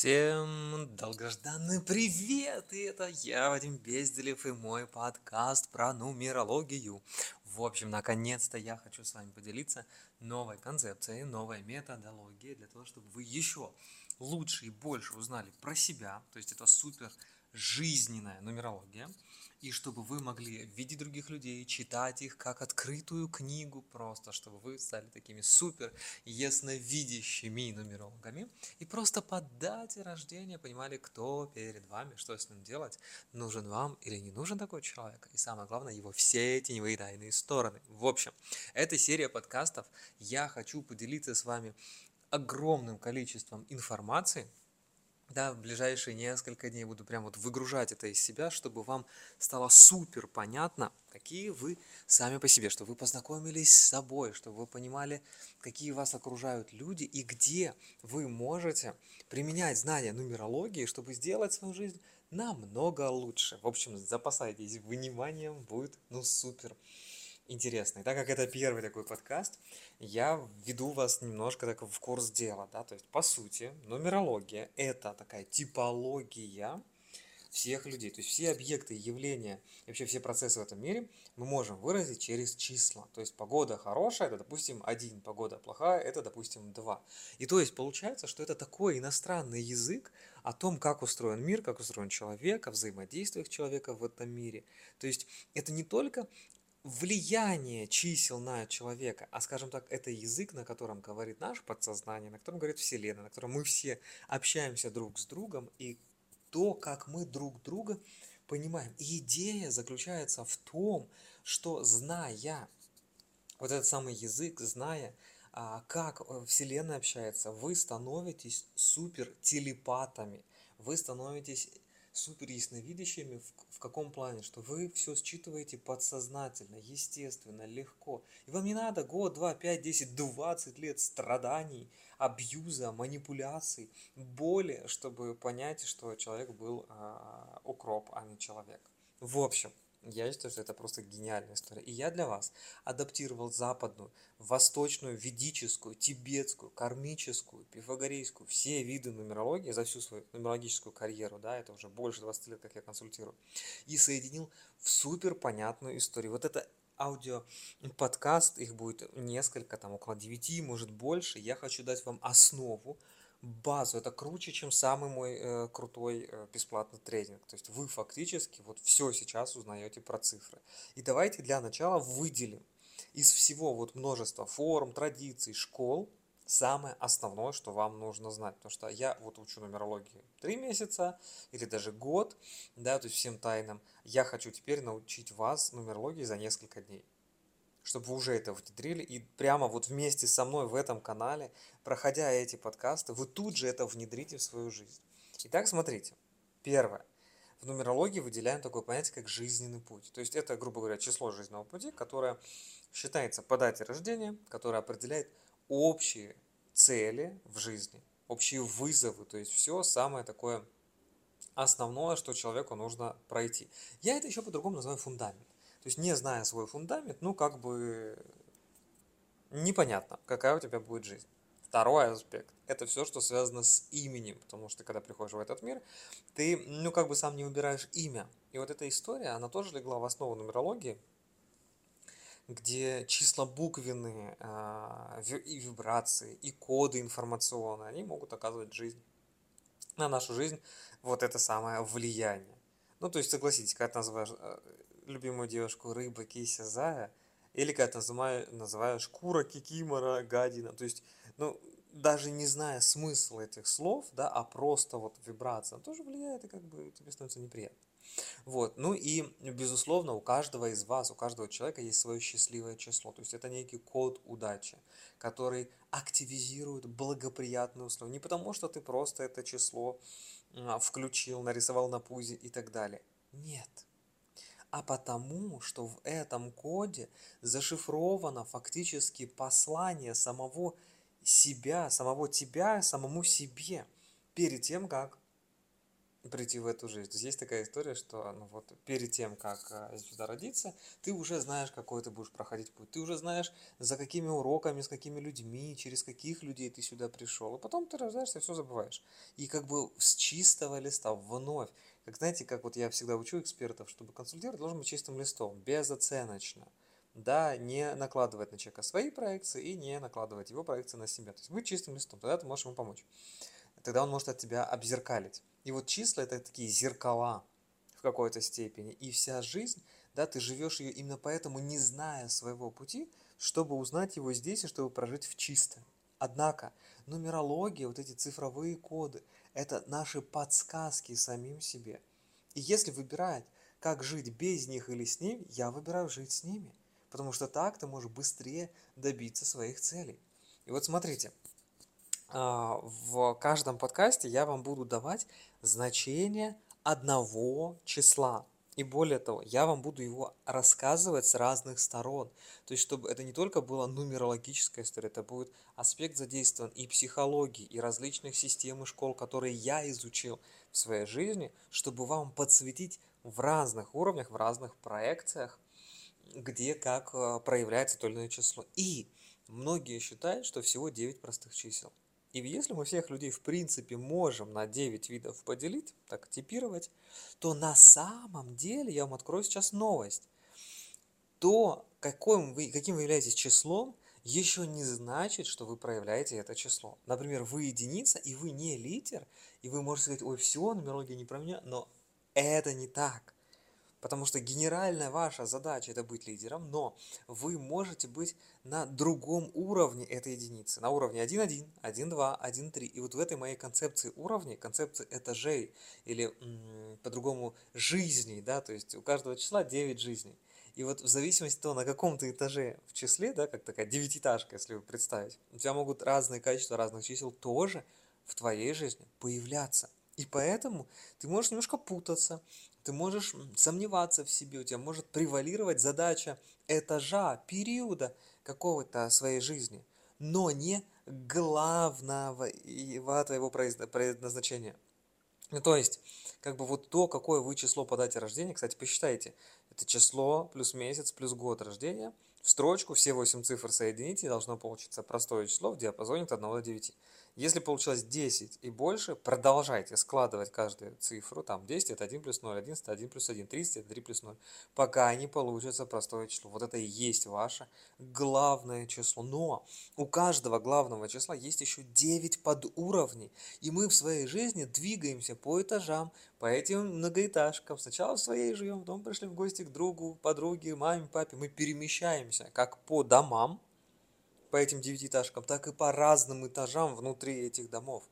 Всем долгожданный привет! И это я, Вадим Безделев, и мой подкаст про нумерологию. В общем, наконец-то я хочу с вами поделиться новой концепцией, новой методологией для того, чтобы вы еще лучше и больше узнали про себя. То есть это супер жизненная нумерология – и чтобы вы могли видеть других людей, читать их как открытую книгу просто, чтобы вы стали такими супер ясновидящими нумерологами и просто по дате рождения понимали, кто перед вами, что с ним делать, нужен вам или не нужен такой человек, и самое главное, его все теневые тайные стороны. В общем, эта серия подкастов я хочу поделиться с вами огромным количеством информации, да, в ближайшие несколько дней буду прям вот выгружать это из себя, чтобы вам стало супер понятно, какие вы сами по себе, чтобы вы познакомились с собой, чтобы вы понимали, какие вас окружают люди и где вы можете применять знания нумерологии, чтобы сделать свою жизнь намного лучше. В общем, запасайтесь вниманием, будет ну супер интересный. Так как это первый такой подкаст, я веду вас немножко так в курс дела, да, то есть по сути нумерология это такая типология всех людей, то есть все объекты, явления и вообще все процессы в этом мире мы можем выразить через числа. То есть погода хорошая, это, допустим, один, погода плохая, это, допустим, два. И то есть получается, что это такой иностранный язык о том, как устроен мир, как устроен человек, о взаимодействиях человека в этом мире. То есть это не только влияние чисел на человека, а скажем так, это язык, на котором говорит наше подсознание, на котором говорит Вселенная, на котором мы все общаемся друг с другом, и то, как мы друг друга понимаем. И идея заключается в том, что зная вот этот самый язык, зная, а, как э, Вселенная общается, вы становитесь супер телепатами, вы становитесь супер ясновидящими в, в каком плане, что вы все считываете подсознательно, естественно, легко. И вам не надо год, два, пять, десять, двадцать лет страданий, абьюза, манипуляций, боли, чтобы понять, что человек был а, укроп, а не человек. В общем, я считаю, что это просто гениальная история. И я для вас адаптировал западную, восточную, ведическую, тибетскую, кармическую, пифагорейскую, все виды нумерологии за всю свою нумерологическую карьеру, да, это уже больше 20 лет, как я консультирую, и соединил в супер понятную историю. Вот это аудио подкаст, их будет несколько, там около 9, может больше. Я хочу дать вам основу, базу. Это круче, чем самый мой э, крутой э, бесплатный тренинг. То есть вы фактически вот все сейчас узнаете про цифры. И давайте для начала выделим из всего вот множества форм, традиций, школ самое основное, что вам нужно знать. Потому что я вот учу нумерологию три месяца или даже год, да, то есть всем тайнам. Я хочу теперь научить вас нумерологии за несколько дней чтобы вы уже это внедрили. И прямо вот вместе со мной в этом канале, проходя эти подкасты, вы тут же это внедрите в свою жизнь. Итак, смотрите. Первое. В нумерологии выделяем такое понятие, как жизненный путь. То есть это, грубо говоря, число жизненного пути, которое считается по дате рождения, которое определяет общие цели в жизни, общие вызовы, то есть все самое такое основное, что человеку нужно пройти. Я это еще по-другому называю фундамент. То есть не зная свой фундамент, ну как бы непонятно, какая у тебя будет жизнь. Второй аспект – это все, что связано с именем, потому что когда приходишь в этот мир, ты, ну, как бы сам не выбираешь имя. И вот эта история, она тоже легла в основу нумерологии, где числа буквенные, э, и вибрации, и коды информационные, они могут оказывать жизнь, на нашу жизнь вот это самое влияние. Ну, то есть, согласитесь, когда ты называешь э, любимую девушку рыба, кися, зая, или как называю, называю шкура, кикимора, гадина. То есть, ну, даже не зная смысл этих слов, да, а просто вот вибрация, тоже влияет, и как бы тебе становится неприятно. Вот. Ну и, безусловно, у каждого из вас, у каждого человека есть свое счастливое число. То есть это некий код удачи, который активизирует благоприятные условия. Не потому, что ты просто это число а, включил, нарисовал на пузе и так далее. Нет а потому, что в этом коде зашифровано фактически послание самого себя, самого тебя, самому себе, перед тем, как прийти в эту жизнь. То есть есть такая история, что ну вот перед тем, как э, сюда родиться, ты уже знаешь, какой ты будешь проходить путь. Ты уже знаешь, за какими уроками, с какими людьми, через каких людей ты сюда пришел. И потом ты рождаешься, все забываешь. И как бы с чистого листа вновь. Как знаете, как вот я всегда учу экспертов, чтобы консультировать, должен быть чистым листом, безоценочно. Да, не накладывать на человека свои проекции и не накладывать его проекции на себя. То есть быть чистым листом, тогда ты можешь ему помочь. Тогда он может от тебя обзеркалить. И вот числа это такие зеркала в какой-то степени. И вся жизнь, да, ты живешь ее именно поэтому, не зная своего пути, чтобы узнать его здесь и чтобы прожить в чистом. Однако нумерология, вот эти цифровые коды, это наши подсказки самим себе. И если выбирать, как жить без них или с ними, я выбираю жить с ними. Потому что так ты можешь быстрее добиться своих целей. И вот смотрите, а, в каждом подкасте я вам буду давать значение одного числа. И более того, я вам буду его рассказывать с разных сторон. То есть, чтобы это не только была нумерологическая история, это будет аспект задействован и психологии, и различных систем и школ, которые я изучил в своей жизни, чтобы вам подсветить в разных уровнях, в разных проекциях, где как э, проявляется то или иное число. И многие считают, что всего 9 простых чисел. И если мы всех людей в принципе можем на 9 видов поделить, так типировать, то на самом деле, я вам открою сейчас новость, то каким вы, каким вы являетесь числом, еще не значит, что вы проявляете это число. Например, вы единица, и вы не литер, и вы можете сказать, ой, все, нумерология не про меня, но это не так. Потому что генеральная ваша задача это быть лидером, но вы можете быть на другом уровне этой единицы. На уровне 1.1, 1.2, 1.3. И вот в этой моей концепции уровней, концепции этажей или по-другому жизней, да, то есть у каждого числа 9 жизней. И вот в зависимости от того, на каком ты этаже в числе, да, как такая девятиэтажка, если вы представить, у тебя могут разные качества разных чисел тоже в твоей жизни появляться. И поэтому ты можешь немножко путаться, ты можешь сомневаться в себе, у тебя может превалировать задача этажа, периода какого-то своей жизни, но не главного твоего предназначения. Ну, то есть, как бы вот то, какое вы число по дате рождения, кстати, посчитайте, это число плюс месяц плюс год рождения, в строчку все 8 цифр соедините, и должно получиться простое число в диапазоне от 1 до 9. Если получилось 10 и больше, продолжайте складывать каждую цифру. Там 10 это 1 плюс 0, 11 это 1 плюс 1, 30 это 3 плюс 0. Пока не получится простое число. Вот это и есть ваше главное число. Но у каждого главного числа есть еще 9 подуровней. И мы в своей жизни двигаемся по этажам, по этим многоэтажкам. Сначала в своей живем, потом пришли в гости к другу, подруге, маме, папе. Мы перемещаемся как по домам, по этим девятиэтажкам, так и по разным этажам внутри этих домов.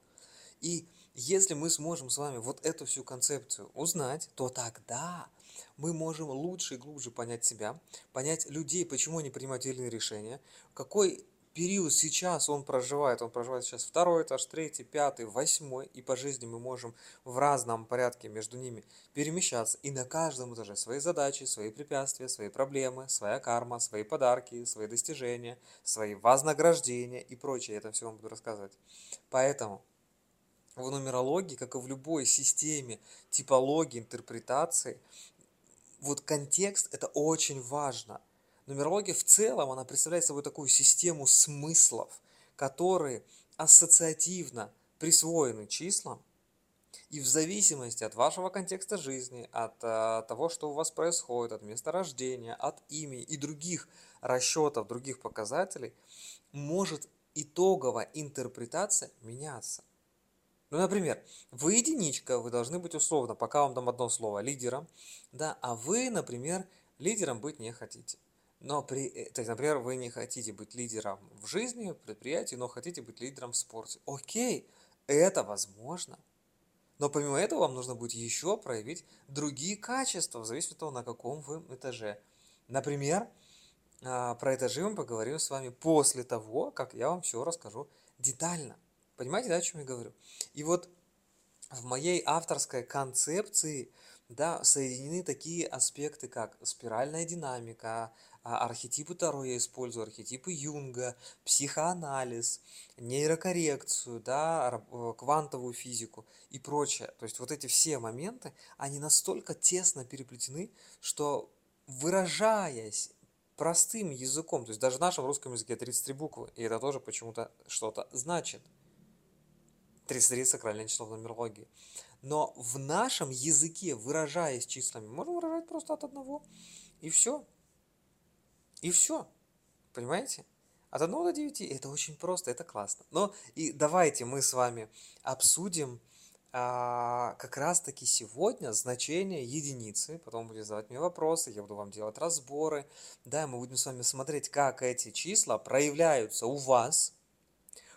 И если мы сможем с вами вот эту всю концепцию узнать, то тогда мы можем лучше и глубже понять себя, понять людей, почему они принимают или иные решения, какой период сейчас он проживает, он проживает сейчас второй этаж, третий, пятый, восьмой, и по жизни мы можем в разном порядке между ними перемещаться, и на каждом этаже свои задачи, свои препятствия, свои проблемы, своя карма, свои подарки, свои достижения, свои вознаграждения и прочее, это все вам буду рассказывать. Поэтому в нумерологии, как и в любой системе типологии, интерпретации, вот контекст это очень важно. Нумерология в целом, она представляет собой такую систему смыслов, которые ассоциативно присвоены числам, и в зависимости от вашего контекста жизни, от а, того, что у вас происходит, от места рождения, от имени и других расчетов, других показателей, может итоговая интерпретация меняться. Ну, например, вы единичка, вы должны быть условно, пока вам дам одно слово, лидером, да, а вы, например, лидером быть не хотите. Но при, э, то есть, например, вы не хотите быть лидером в жизни, в предприятии, но хотите быть лидером в спорте. Окей, это возможно. Но помимо этого вам нужно будет еще проявить другие качества, в зависимости от того, на каком вы этаже. Например, а, про этажи мы поговорим с вами после того, как я вам все расскажу детально. Понимаете, да, о чем я говорю? И вот в моей авторской концепции да, соединены такие аспекты, как спиральная динамика, архетипы Таро я использую, архетипы Юнга, психоанализ, нейрокоррекцию, да, э, квантовую физику и прочее. То есть вот эти все моменты, они настолько тесно переплетены, что выражаясь простым языком, то есть даже в нашем русском языке 33 буквы, и это тоже почему-то что-то значит. 33 сакральное число в нумерологии. Но в нашем языке, выражаясь числами, можно выражать просто от одного. И все. И все. Понимаете? От 1 до 9 это очень просто, это классно. Но и давайте мы с вами обсудим а, как раз таки сегодня значение единицы. Потом будете задавать мне вопросы, я буду вам делать разборы. Да, мы будем с вами смотреть, как эти числа проявляются у вас,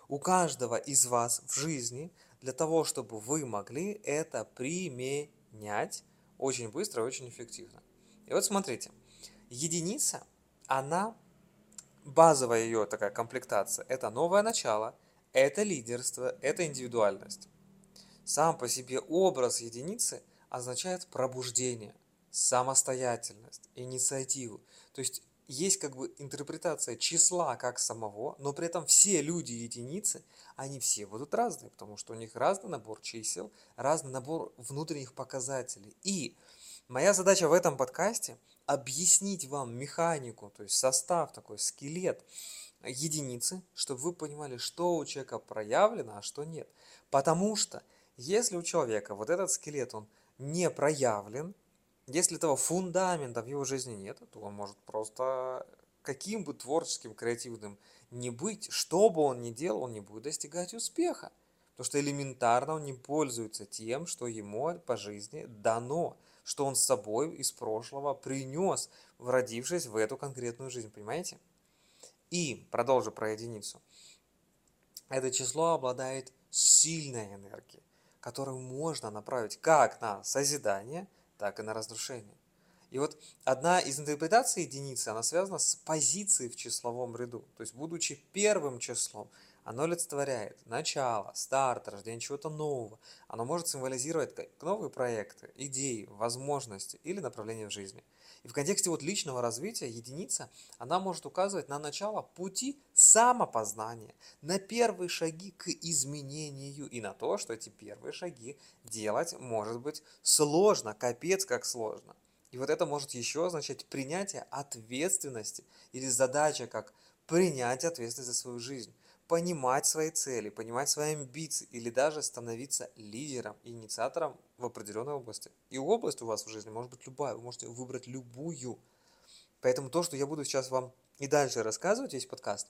у каждого из вас в жизни, для того, чтобы вы могли это применять очень быстро и очень эффективно. И вот смотрите, единица, она, базовая ее такая комплектация, это новое начало, это лидерство, это индивидуальность. Сам по себе образ единицы означает пробуждение, самостоятельность, инициативу. То есть есть как бы интерпретация числа как самого, но при этом все люди единицы, они все будут разные, потому что у них разный набор чисел, разный набор внутренних показателей. И моя задача в этом подкасте объяснить вам механику, то есть состав, такой скелет единицы, чтобы вы понимали, что у человека проявлено, а что нет. Потому что если у человека вот этот скелет, он не проявлен, если этого фундамента в его жизни нет, то он может просто каким бы творческим, креативным не быть, что бы он ни делал, он не будет достигать успеха. Потому что элементарно он не пользуется тем, что ему по жизни дано, что он с собой из прошлого принес, родившись в эту конкретную жизнь, понимаете? И, продолжу про единицу, это число обладает сильной энергией, которую можно направить как на созидание – так и на разрушение. И вот одна из интерпретаций единицы, она связана с позицией в числовом ряду. То есть, будучи первым числом, оно олицетворяет начало, старт, рождение чего-то нового. Оно может символизировать новые проекты, идеи, возможности или направления в жизни. И в контексте вот личного развития единица, она может указывать на начало пути самопознания, на первые шаги к изменению и на то, что эти первые шаги делать может быть сложно, капец как сложно. И вот это может еще означать принятие ответственности или задача как принять ответственность за свою жизнь понимать свои цели, понимать свои амбиции или даже становиться лидером, инициатором в определенной области. И область у вас в жизни может быть любая, вы можете выбрать любую. Поэтому то, что я буду сейчас вам и дальше рассказывать, весь подкаст,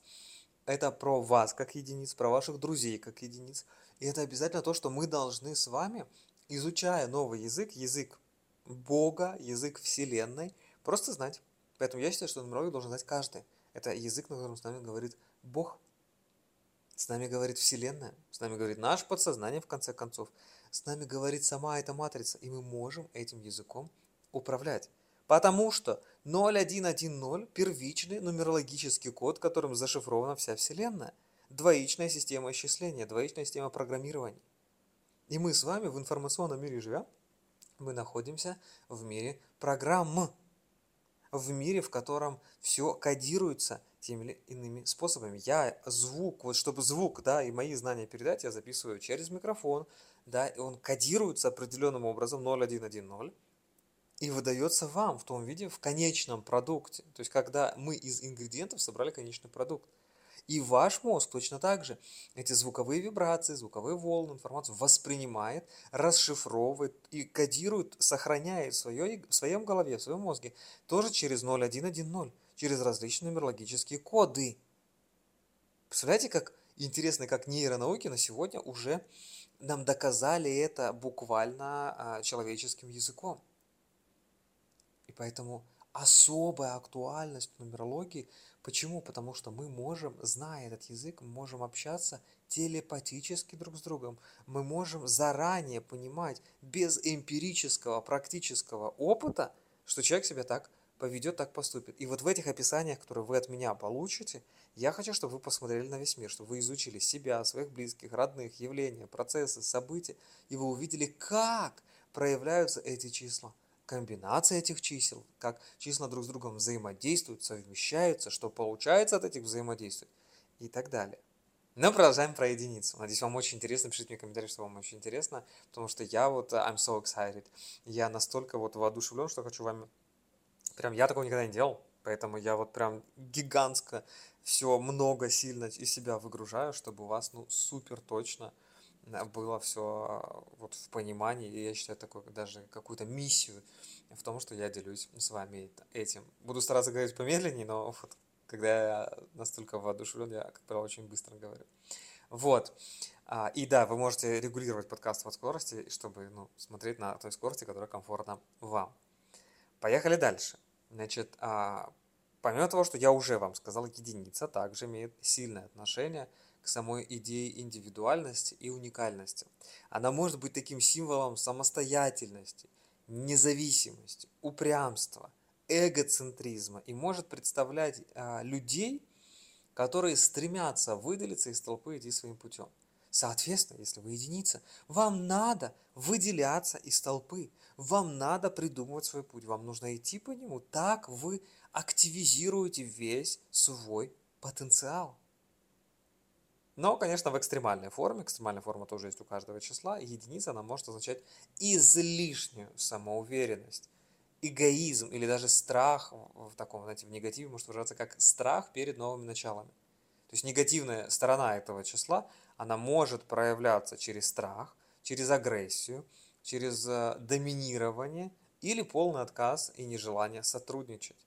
это про вас как единиц, про ваших друзей как единиц. И это обязательно то, что мы должны с вами, изучая новый язык, язык Бога, язык Вселенной, просто знать. Поэтому я считаю, что нумерологию должен знать каждый. Это язык, на котором с нами говорит Бог. С нами говорит Вселенная, с нами говорит наше подсознание, в конце концов. С нами говорит сама эта матрица, и мы можем этим языком управлять. Потому что 0110 – первичный нумерологический код, которым зашифрована вся Вселенная. Двоичная система исчисления, двоичная система программирования. И мы с вами в информационном мире живем, мы находимся в мире программ, в мире, в котором все кодируется – теми или иными способами. Я звук, вот чтобы звук, да, и мои знания передать, я записываю через микрофон, да, и он кодируется определенным образом 0110 и выдается вам в том виде в конечном продукте. То есть, когда мы из ингредиентов собрали конечный продукт. И ваш мозг точно так же эти звуковые вибрации, звуковые волны, информацию воспринимает, расшифровывает и кодирует, сохраняет в, своей, в своем голове, в своем мозге тоже через 0110 через различные нумерологические коды. Представляете, как интересно, как нейронауки на сегодня уже нам доказали это буквально а, человеческим языком. И поэтому особая актуальность нумерологии. Почему? Потому что мы можем, зная этот язык, мы можем общаться телепатически друг с другом. Мы можем заранее понимать без эмпирического, практического опыта, что человек себя так поведет, так поступит. И вот в этих описаниях, которые вы от меня получите, я хочу, чтобы вы посмотрели на весь мир, чтобы вы изучили себя, своих близких, родных, явления, процессы, события, и вы увидели, как проявляются эти числа, комбинация этих чисел, как числа друг с другом взаимодействуют, совмещаются, что получается от этих взаимодействий и так далее. Но продолжаем про единицу. Надеюсь, вам очень интересно. Пишите мне комментарии, что вам очень интересно, потому что я вот, I'm so excited. Я настолько вот воодушевлен, что хочу вам... Прям я такого никогда не делал, поэтому я вот прям гигантско все много сильно из себя выгружаю, чтобы у вас, ну, супер точно было все вот в понимании, и я считаю такой даже какую-то миссию в том, что я делюсь с вами этим. Буду стараться говорить помедленнее, но вот когда я настолько воодушевлен, я, как правило, очень быстро говорю. Вот. А, и да, вы можете регулировать подкаст от скорости, чтобы ну, смотреть на той скорости, которая комфортна вам. Поехали дальше. Значит, а, помимо того, что я уже вам сказал, единица также имеет сильное отношение к самой идее индивидуальности и уникальности. Она может быть таким символом самостоятельности, независимости, упрямства, эгоцентризма и может представлять а, людей, которые стремятся выделиться из толпы и идти своим путем. Соответственно, если вы единица, вам надо выделяться из толпы, вам надо придумывать свой путь, вам нужно идти по нему, так вы активизируете весь свой потенциал. Но, конечно, в экстремальной форме, экстремальная форма тоже есть у каждого числа, единица она может означать излишнюю самоуверенность, эгоизм или даже страх в таком, знаете, в негативе может выражаться как страх перед новыми началами. То есть негативная сторона этого числа, она может проявляться через страх, через агрессию, через э, доминирование или полный отказ и нежелание сотрудничать.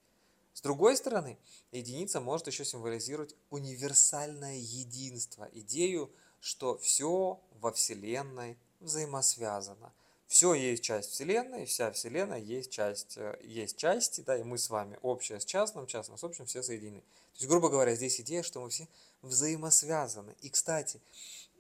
С другой стороны, единица может еще символизировать универсальное единство, идею, что все во Вселенной взаимосвязано. Все есть часть Вселенной, вся Вселенная есть часть, э, есть части, да, и мы с вами общее с частным, частное с общим, все соединены. То есть, грубо говоря, здесь идея, что мы все взаимосвязаны. И, кстати,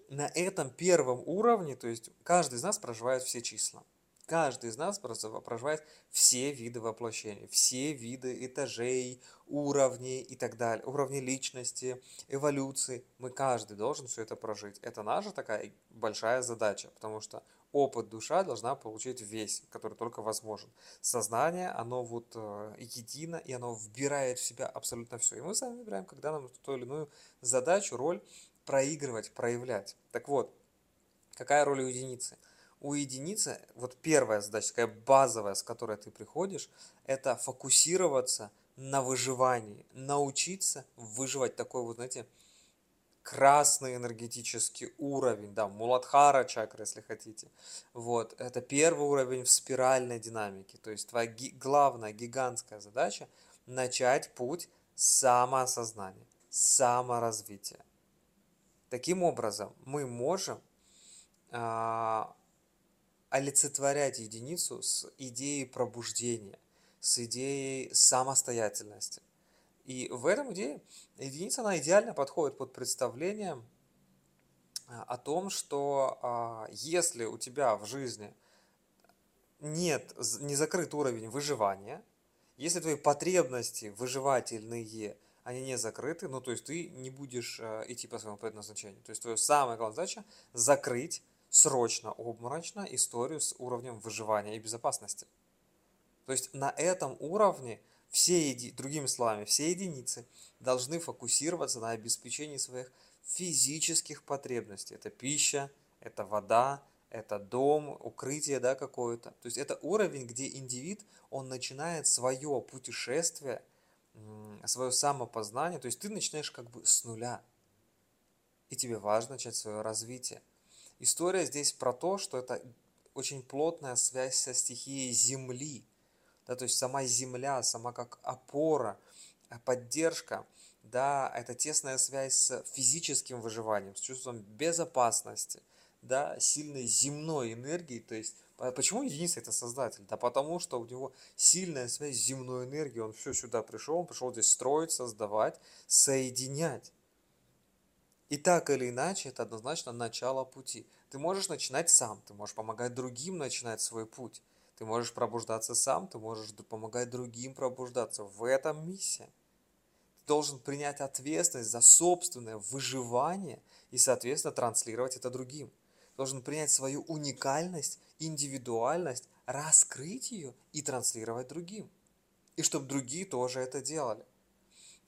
на этом первом уровне, то есть каждый из нас проживает все числа. Каждый из нас проживает все виды воплощения, все виды этажей, уровней и так далее, уровни личности, эволюции. Мы каждый должен все это прожить. Это наша такая большая задача, потому что опыт душа должна получить весь, который только возможен. Сознание, оно вот э, едино, и оно вбирает в себя абсолютно все. И мы сами выбираем, когда нам ту или иную задачу, роль проигрывать, проявлять. Так вот, какая роль у единицы? у единицы, вот первая задача, такая базовая, с которой ты приходишь, это фокусироваться на выживании, научиться выживать такой вот, знаете, красный энергетический уровень, да, Муладхара чакра, если хотите. Вот, это первый уровень в спиральной динамике. То есть твоя ги- главная гигантская задача – начать путь самоосознания, саморазвития. Таким образом, мы можем а, олицетворять единицу с идеей пробуждения, с идеей самостоятельности. И в этом идее единица, она идеально подходит под представление а, о том, что а, если у тебя в жизни нет, не закрыт уровень выживания, если твои потребности выживательные, они не закрыты, ну то есть ты не будешь а, идти по своему предназначению. То есть твоя самая главная задача закрыть срочно, обморочно историю с уровнем выживания и безопасности. То есть на этом уровне все, еди... другими словами, все единицы должны фокусироваться на обеспечении своих физических потребностей. Это пища, это вода, это дом, укрытие да, какое-то. То есть это уровень, где индивид, он начинает свое путешествие, свое самопознание, то есть ты начинаешь как бы с нуля. И тебе важно начать свое развитие. История здесь про то, что это очень плотная связь со стихией Земли. Да, то есть сама Земля, сама как опора, э, поддержка, да, это тесная связь с физическим выживанием, с чувством безопасности, да, сильной земной энергией, то есть Почему единица это создатель? Да потому что у него сильная связь с земной энергией. Он все сюда пришел, он пришел здесь строить, создавать, соединять. И так или иначе, это однозначно начало пути. Ты можешь начинать сам, ты можешь помогать другим начинать свой путь. Ты можешь пробуждаться сам, ты можешь помогать другим пробуждаться. В этом миссия. Ты должен принять ответственность за собственное выживание и, соответственно, транслировать это другим. Должен принять свою уникальность, индивидуальность, раскрыть ее и транслировать другим. И чтобы другие тоже это делали.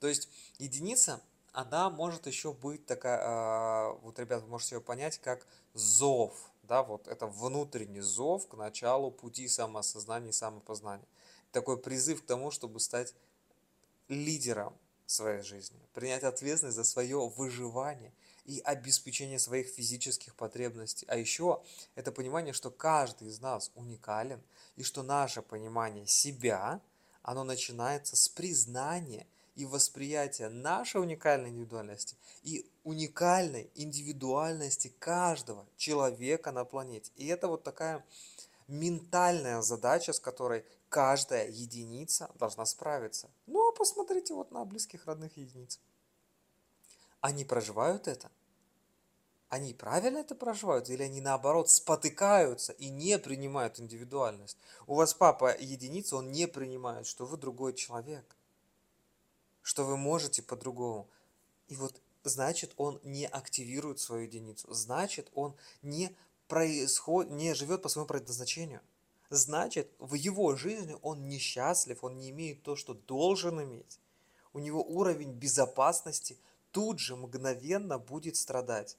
То есть единица, она может еще быть такая, а, вот, ребят, вы можете ее понять как зов, да, вот это внутренний зов к началу пути самоосознания и самопознания. Такой призыв к тому, чтобы стать лидером своей жизни, принять ответственность за свое выживание и обеспечение своих физических потребностей. А еще это понимание, что каждый из нас уникален, и что наше понимание себя, оно начинается с признания и восприятия нашей уникальной индивидуальности и уникальной индивидуальности каждого человека на планете. И это вот такая ментальная задача, с которой каждая единица должна справиться. Ну а посмотрите вот на близких родных единиц. Они проживают это? Они правильно это проживают? Или они наоборот спотыкаются и не принимают индивидуальность? У вас папа единица, он не принимает, что вы другой человек. Что вы можете по-другому. И вот значит он не активирует свою единицу. Значит он не, происход... не живет по своему предназначению значит в его жизни он несчастлив, он не имеет то, что должен иметь. У него уровень безопасности тут же мгновенно будет страдать.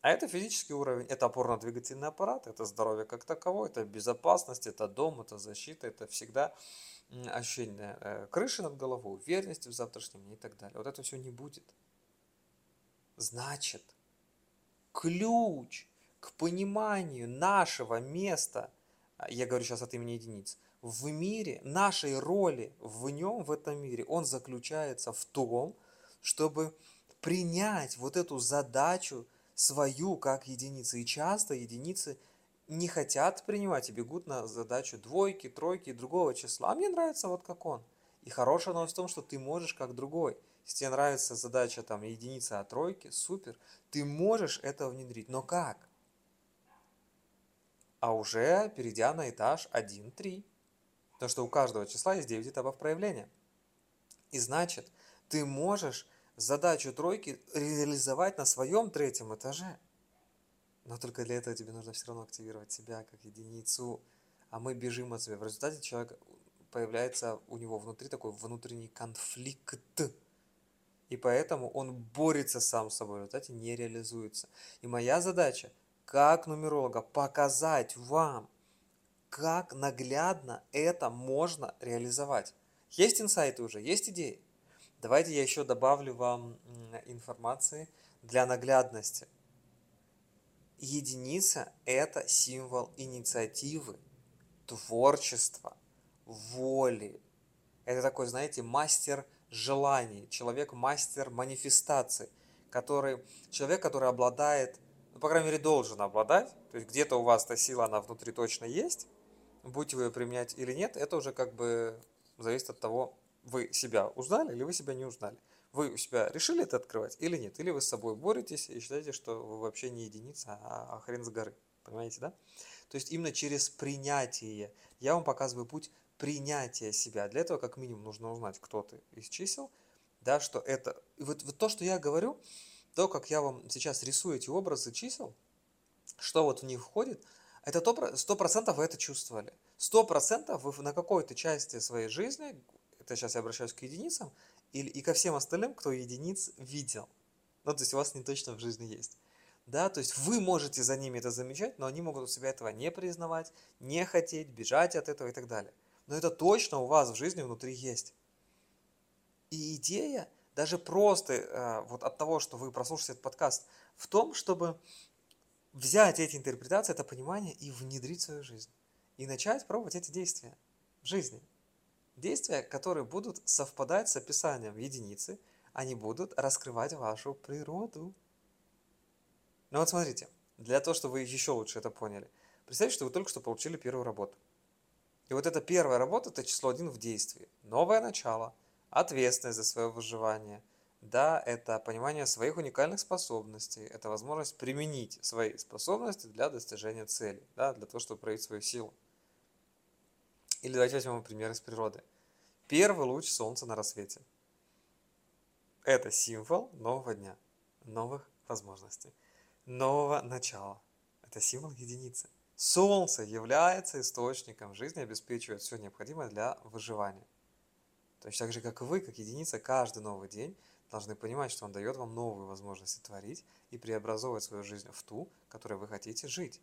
А это физический уровень, это опорно-двигательный аппарат, это здоровье как таковое, это безопасность, это дом, это защита, это всегда ощущение э, крыши над головой, уверенности в завтрашнем дне и так далее. Вот это все не будет. Значит, ключ к пониманию нашего места а, я говорю сейчас от имени единиц, в мире, нашей роли в нем, в этом мире, он заключается в том, чтобы принять вот эту задачу свою как единицы. И часто единицы не хотят принимать и бегут на задачу двойки, тройки и другого числа. А мне нравится вот как он. И хорошая новость в том, что ты можешь как другой. Если тебе нравится задача там единица, а тройки, супер. Ты можешь это внедрить. Но как? а уже перейдя на этаж 1-3. Потому что у каждого числа есть 9 этапов проявления. И значит, ты можешь задачу тройки реализовать на своем третьем этаже. Но только для этого тебе нужно все равно активировать себя как единицу. А мы бежим от себя. В результате человек появляется у него внутри такой внутренний конфликт. И поэтому он борется сам с собой, в результате не реализуется. И моя задача как нумеролога показать вам, как наглядно это можно реализовать. Есть инсайты уже, есть идеи. Давайте я еще добавлю вам информации для наглядности. Единица – это символ инициативы, творчества, воли. Это такой, знаете, мастер желаний, человек-мастер манифестации, который, человек, который обладает ну, по крайней мере, должен обладать. То есть где-то у вас эта сила, она внутри точно есть. Будете вы ее применять или нет, это уже как бы зависит от того, вы себя узнали или вы себя не узнали. Вы у себя решили это открывать или нет? Или вы с собой боретесь и считаете, что вы вообще не единица, а, а хрен с горы. Понимаете, да? То есть именно через принятие я вам показываю путь принятия себя. Для этого как минимум нужно узнать, кто ты из чисел, да, что это... И вот, вот то, что я говорю, то, как я вам сейчас рисую эти образы чисел, что вот в них входит, это сто процентов вы это чувствовали. Сто процентов вы на какой-то части своей жизни, это сейчас я обращаюсь к единицам, или, и ко всем остальным, кто единиц видел. Ну, то есть у вас не точно в жизни есть. Да, то есть вы можете за ними это замечать, но они могут у себя этого не признавать, не хотеть, бежать от этого и так далее. Но это точно у вас в жизни внутри есть. И идея даже просто э, вот от того, что вы прослушаете этот подкаст, в том, чтобы взять эти интерпретации, это понимание и внедрить в свою жизнь. И начать пробовать эти действия в жизни. Действия, которые будут совпадать с описанием единицы, они будут раскрывать вашу природу. Ну вот смотрите, для того, чтобы вы еще лучше это поняли, представьте, что вы только что получили первую работу. И вот эта первая работа – это число один в действии. Новое начало – ответственность за свое выживание. Да, это понимание своих уникальных способностей, это возможность применить свои способности для достижения цели, да, для того, чтобы проявить свою силу. Или давайте возьмем пример из природы. Первый луч солнца на рассвете. Это символ нового дня, новых возможностей, нового начала. Это символ единицы. Солнце является источником жизни, обеспечивает все необходимое для выживания. Точно так же, как вы, как единица, каждый новый день должны понимать, что он дает вам новые возможности творить и преобразовывать свою жизнь в ту, которой вы хотите жить.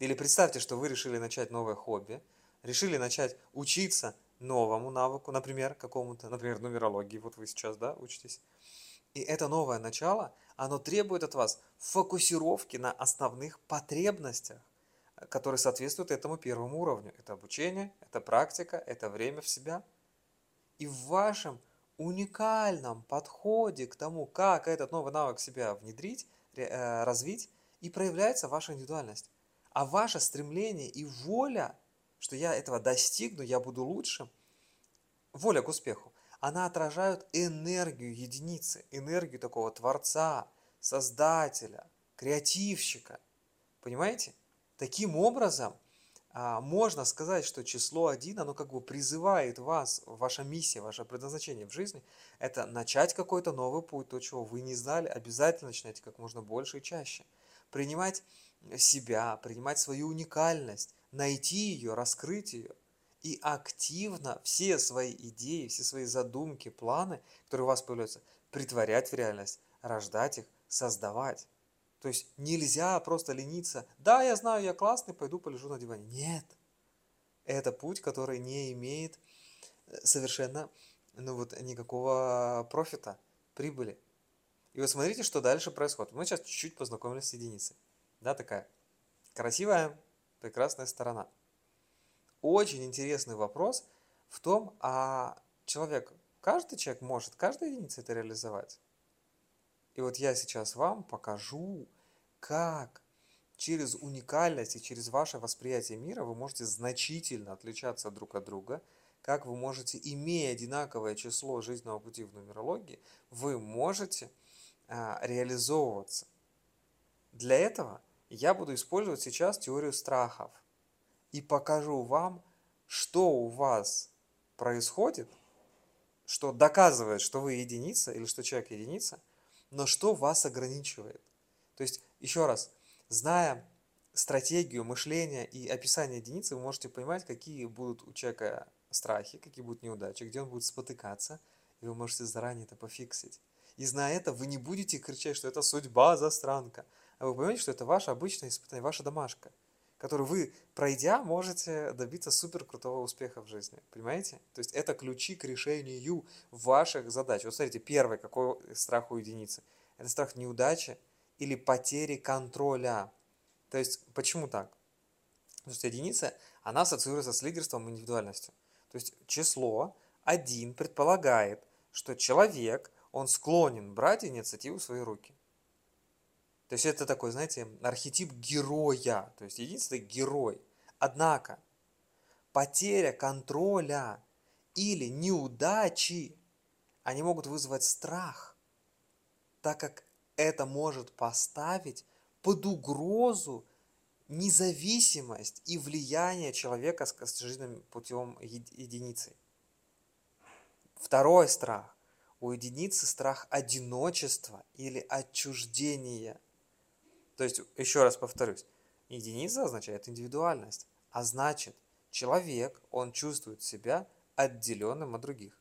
Или представьте, что вы решили начать новое хобби, решили начать учиться новому навыку, например, какому-то, например, нумерологии, вот вы сейчас, да, учитесь. И это новое начало, оно требует от вас фокусировки на основных потребностях, которые соответствуют этому первому уровню. Это обучение, это практика, это время в себя. И в вашем уникальном подходе к тому, как этот новый навык себя внедрить, э, развить, и проявляется ваша индивидуальность. А ваше стремление и воля, что я этого достигну, я буду лучшим, воля к успеху, она отражает энергию единицы, энергию такого творца, создателя, креативщика. Понимаете? Таким образом, а, можно сказать, что число 1, оно как бы призывает вас, ваша миссия, ваше предназначение в жизни, это начать какой-то новый путь, то, чего вы не знали, обязательно начинайте как можно больше и чаще. Принимать себя, принимать свою уникальность, найти ее, раскрыть ее и активно все свои идеи, все свои задумки, планы, которые у вас появляются, притворять в реальность, рождать их, создавать. То есть нельзя просто лениться. Да, я знаю, я классный, пойду полежу на диване. Нет. Это путь, который не имеет э, совершенно ну вот, никакого профита, прибыли. И вот смотрите, что дальше происходит. Мы сейчас чуть-чуть познакомились с единицей да, такая красивая, прекрасная сторона. Очень интересный вопрос в том, а человек, каждый человек может, каждая единица это реализовать. И вот я сейчас вам покажу, как через уникальность и через ваше восприятие мира вы можете значительно отличаться друг от друга, как вы можете, имея одинаковое число жизненного пути в нумерологии, вы можете а, реализовываться. Для этого я буду использовать сейчас теорию страхов и покажу вам, что у вас происходит, что доказывает, что вы единица или что человек единица, но что вас ограничивает. То есть, еще раз, зная стратегию мышления и описание единицы, вы можете понимать, какие будут у человека страхи, какие будут неудачи, где он будет спотыкаться, и вы можете заранее это пофиксить. И зная это, вы не будете кричать, что это судьба застранка, вы понимаете, что это ваше обычное испытание, ваша домашка, которую вы, пройдя, можете добиться супер крутого успеха в жизни. Понимаете? То есть это ключи к решению ваших задач. Вот смотрите, первый, какой страх у единицы? Это страх неудачи или потери контроля. То есть, почему так? Потому что единица, она ассоциируется с лидерством и индивидуальностью. То есть число 1 предполагает, что человек, он склонен брать инициативу в свои руки. То есть это такой, знаете, архетип героя. То есть единственный герой. Однако потеря контроля или неудачи, они могут вызвать страх, так как это может поставить под угрозу независимость и влияние человека с жизненным путем единицы. Второй страх. У единицы страх одиночества или отчуждения – то есть, еще раз повторюсь, единица означает индивидуальность, а значит, человек, он чувствует себя отделенным от других.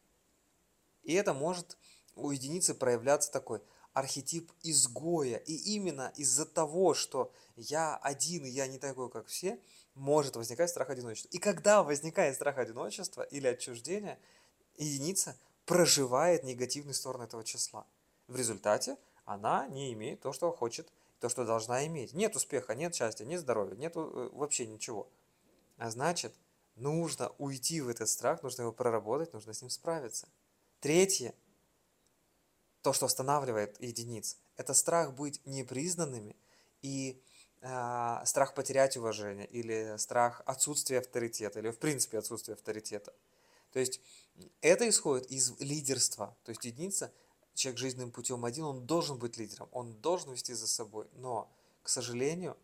И это может у единицы проявляться такой архетип изгоя. И именно из-за того, что я один и я не такой, как все, может возникать страх одиночества. И когда возникает страх одиночества или отчуждения, единица проживает негативные стороны этого числа. В результате она не имеет то, что хочет то, что должна иметь. Нет успеха, нет счастья, нет здоровья, нет э, вообще ничего. А значит, нужно уйти в этот страх, нужно его проработать, нужно с ним справиться. Третье, то, что останавливает единиц, это страх быть непризнанными и э, страх потерять уважение или страх отсутствия авторитета или в принципе отсутствия авторитета. То есть это исходит из лидерства. То есть единица – человек жизненным путем один, он должен быть лидером, он должен вести за собой. Но, к сожалению,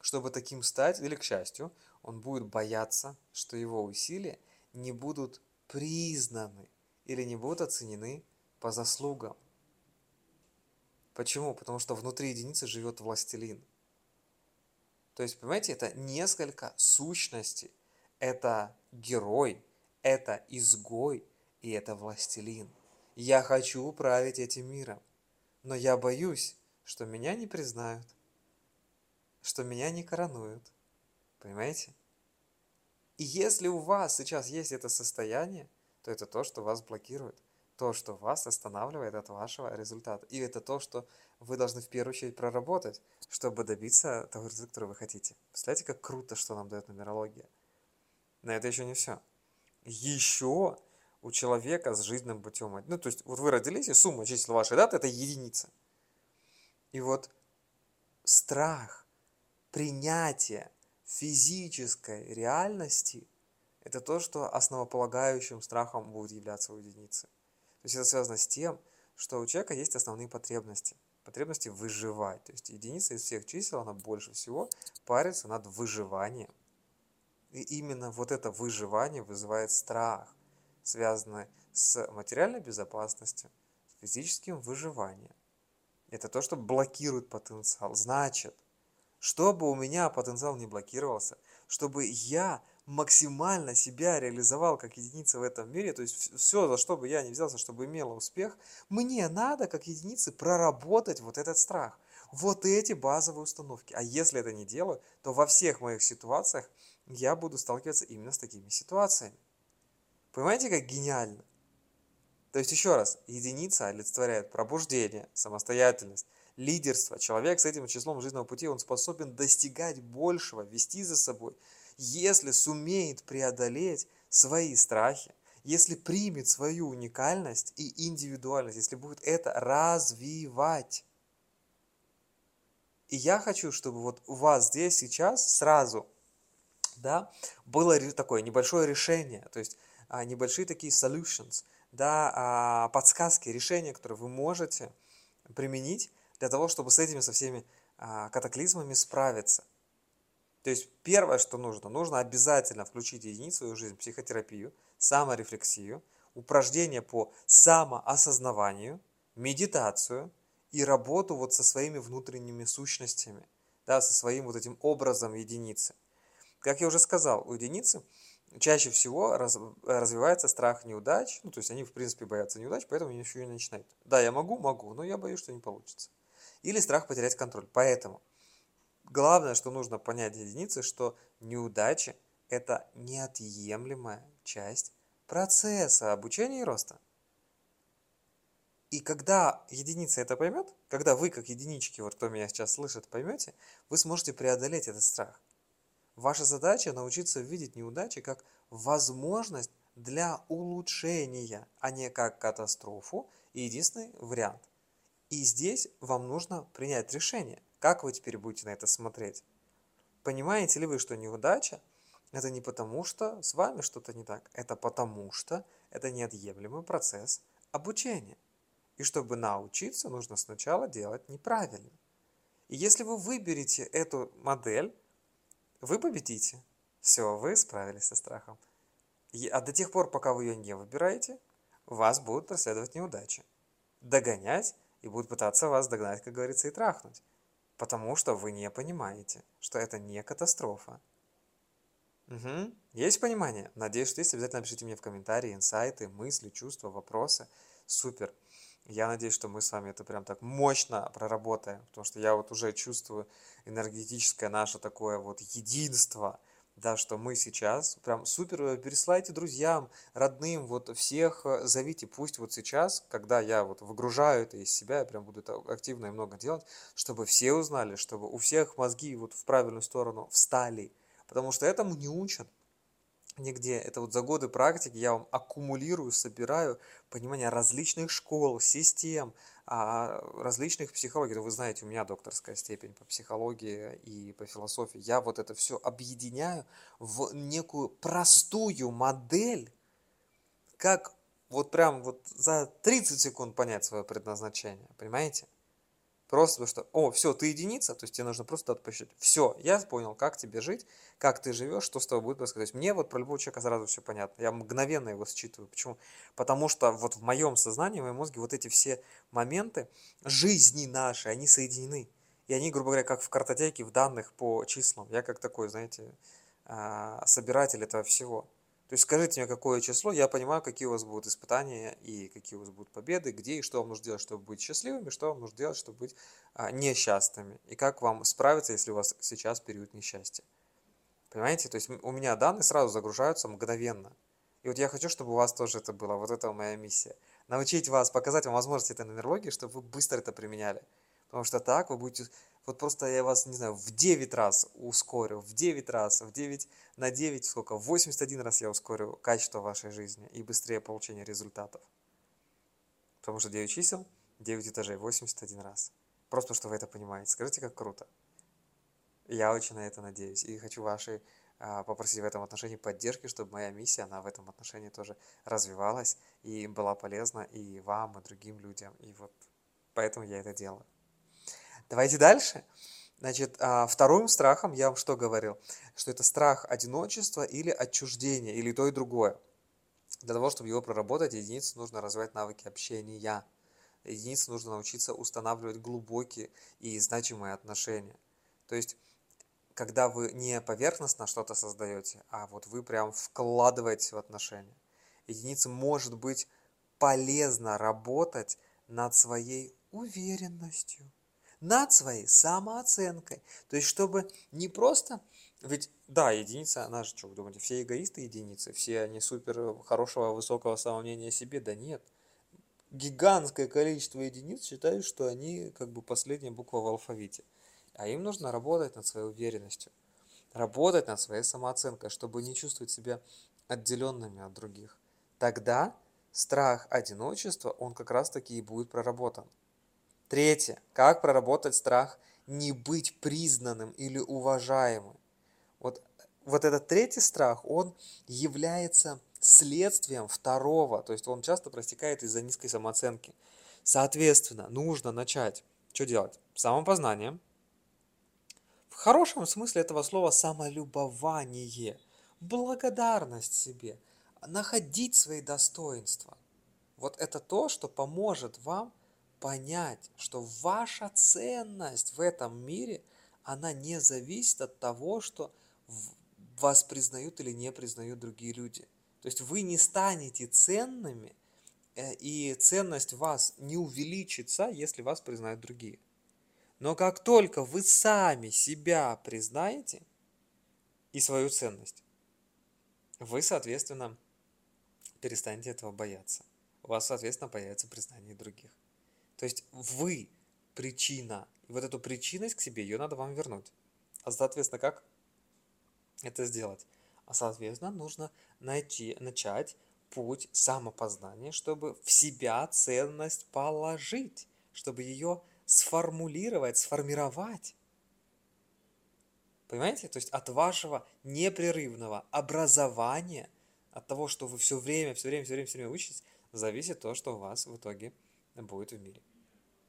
чтобы таким стать, или к счастью, он будет бояться, что его усилия не будут признаны или не будут оценены по заслугам. Почему? Потому что внутри единицы живет властелин. То есть, понимаете, это несколько сущностей. Это герой, это изгой и это властелин. Я хочу править этим миром, но я боюсь, что меня не признают, что меня не коронуют. Понимаете? И если у вас сейчас есть это состояние, то это то, что вас блокирует, то, что вас останавливает от вашего результата. И это то, что вы должны в первую очередь проработать, чтобы добиться того результата, который вы хотите. Представляете, как круто, что нам дает нумерология. Но это еще не все. Еще у человека с жизненным путем. Ну, то есть, вот вы родились, и сумма чисел вашей даты – это единица. И вот страх, принятие физической реальности – это то, что основополагающим страхом будет являться у единицы. То есть это связано с тем, что у человека есть основные потребности. Потребности выживать. То есть единица из всех чисел, она больше всего парится над выживанием. И именно вот это выживание вызывает страх, связанный с материальной безопасностью, с физическим выживанием. Это то, что блокирует потенциал. Значит, чтобы у меня потенциал не блокировался, чтобы я максимально себя реализовал как единица в этом мире, то есть все, за что бы я не взялся, чтобы имела успех, мне надо как единице проработать вот этот страх, вот эти базовые установки. А если это не делаю, то во всех моих ситуациях я буду сталкиваться именно с такими ситуациями. Понимаете, как гениально? То есть, еще раз, единица олицетворяет пробуждение, самостоятельность, лидерство. Человек с этим числом жизненного пути, он способен достигать большего, вести за собой, если сумеет преодолеть свои страхи, если примет свою уникальность и индивидуальность, если будет это развивать. И я хочу, чтобы вот у вас здесь сейчас сразу да, было такое небольшое решение, то есть небольшие такие solutions – да, а, подсказки, решения, которые вы можете применить для того, чтобы с этими со всеми а, катаклизмами справиться. То есть первое, что нужно, нужно обязательно включить единицу в свою жизнь, психотерапию, саморефлексию, упражнения по самоосознаванию, медитацию и работу вот со своими внутренними сущностями, да, со своим вот этим образом единицы. Как я уже сказал, у единицы – чаще всего раз, развивается страх неудач, ну, то есть они, в принципе, боятся неудач, поэтому они еще и начинают. Да, я могу, могу, но я боюсь, что не получится. Или страх потерять контроль. Поэтому главное, что нужно понять единицы, что неудачи – это неотъемлемая часть процесса обучения и роста. И когда единица это поймет, когда вы, как единички, вот кто меня сейчас слышит, поймете, вы сможете преодолеть этот страх. Ваша задача научиться видеть неудачи как возможность для улучшения, а не как катастрофу и единственный вариант. И здесь вам нужно принять решение, как вы теперь будете на это смотреть. Понимаете ли вы, что неудача – это не потому, что с вами что-то не так, это потому, что это неотъемлемый процесс обучения. И чтобы научиться, нужно сначала делать неправильно. И если вы выберете эту модель, вы победите. Все, вы справились со страхом. А до тех пор, пока вы ее не выбираете, вас будут преследовать неудачи. Догонять и будут пытаться вас догнать, как говорится, и трахнуть. Потому что вы не понимаете, что это не катастрофа. Угу. Есть понимание? Надеюсь, что есть. Обязательно напишите мне в комментарии инсайты, мысли, чувства, вопросы. Супер. Я надеюсь, что мы с вами это прям так мощно проработаем, потому что я вот уже чувствую энергетическое наше такое вот единство, да, что мы сейчас прям супер пересылайте друзьям, родным, вот всех э, зовите, пусть вот сейчас, когда я вот выгружаю это из себя, я прям буду это активно и много делать, чтобы все узнали, чтобы у всех мозги вот в правильную сторону встали, потому что этому не учат нигде. Это вот за годы практики я вам аккумулирую, собираю понимание различных школ, систем, а, различных психологий. Вы знаете, у меня докторская степень по психологии и по философии. Я вот это все объединяю в некую простую модель, как вот прям вот за 30 секунд понять свое предназначение. Понимаете? Просто потому что, о, все, ты единица, то есть тебе нужно просто отпущать. Все, я понял, как тебе жить, как ты живешь, что с тобой будет происходить. Мне вот про любого человека сразу все понятно. Я мгновенно его считываю. Почему? Потому что вот в моем сознании, в моем мозге вот эти все моменты жизни нашей, они соединены. и они, грубо говоря, как в картотеке, в данных по числам. Я как такой, знаете, а, собиратель этого всего. То есть скажите мне, какое число, я понимаю, какие у вас будут испытания и какие у вас будут победы, где и что вам нужно делать, чтобы быть счастливыми, что вам нужно делать, чтобы быть а, несчастными, и как вам справиться, если у вас сейчас период несчастья. Понимаете? То есть у меня данные сразу загружаются мгновенно. И вот я хочу, чтобы у вас тоже это было. Вот это моя миссия. Научить вас, показать вам возможности этой нумерологии, чтобы вы быстро это применяли. Потому что так вы будете... Вот просто я вас, не знаю, в 9 раз ускорю, в 9 раз, в 9 на 9, сколько, в 81 раз я ускорю качество вашей жизни и быстрее получение результатов. Потому что 9 чисел, 9 этажей, 81 раз. Просто, что вы это понимаете. Скажите, как круто. Я очень на это надеюсь. И хочу вашей а, попросить в этом отношении поддержки, чтобы моя миссия, она в этом отношении тоже развивалась и была полезна и вам, и другим людям. И вот поэтому я это делаю. Давайте дальше. Значит, а, вторым страхом я вам что говорил? Что это страх одиночества или отчуждения, или то и другое. Для того, чтобы его проработать, единице нужно развивать навыки общения. Единице нужно научиться устанавливать глубокие и значимые отношения. То есть, когда вы не поверхностно что-то создаете, а вот вы прям вкладываете в отношения. Единице может быть полезно работать над своей уверенностью, над своей самооценкой. То есть, чтобы не просто... Ведь, да, единица, она же, что вы думаете, все эгоисты единицы, все они супер хорошего, высокого самомнения о себе? Да нет. Гигантское количество единиц считают, что они как бы последняя буква в алфавите. А им нужно работать над своей уверенностью, работать над своей самооценкой, чтобы не чувствовать себя отделенными от других. Тогда страх одиночества, он как раз таки и будет проработан. Третье. Как проработать страх не быть признанным или уважаемым? Вот, вот этот третий страх, он является следствием второго, то есть он часто простекает из-за низкой самооценки. Соответственно, нужно начать, что делать? Самопознанием. В хорошем смысле этого слова самолюбование, благодарность себе, находить свои достоинства. Вот это то, что поможет вам понять, что ваша ценность в этом мире, она не зависит от того, что вас признают или не признают другие люди. То есть вы не станете ценными, э, и ценность вас не увеличится, если вас признают другие. Но как только вы сами себя признаете и свою ценность, вы, соответственно, перестанете этого бояться. У вас, соответственно, появится признание других. То есть вы причина. И вот эту причинность к себе, ее надо вам вернуть. А соответственно, как это сделать? А соответственно, нужно найти, начать путь самопознания, чтобы в себя ценность положить, чтобы ее сформулировать, сформировать. Понимаете? То есть от вашего непрерывного образования, от того, что вы все время, все время, все время, все время учитесь, зависит то, что у вас в итоге будет в мире.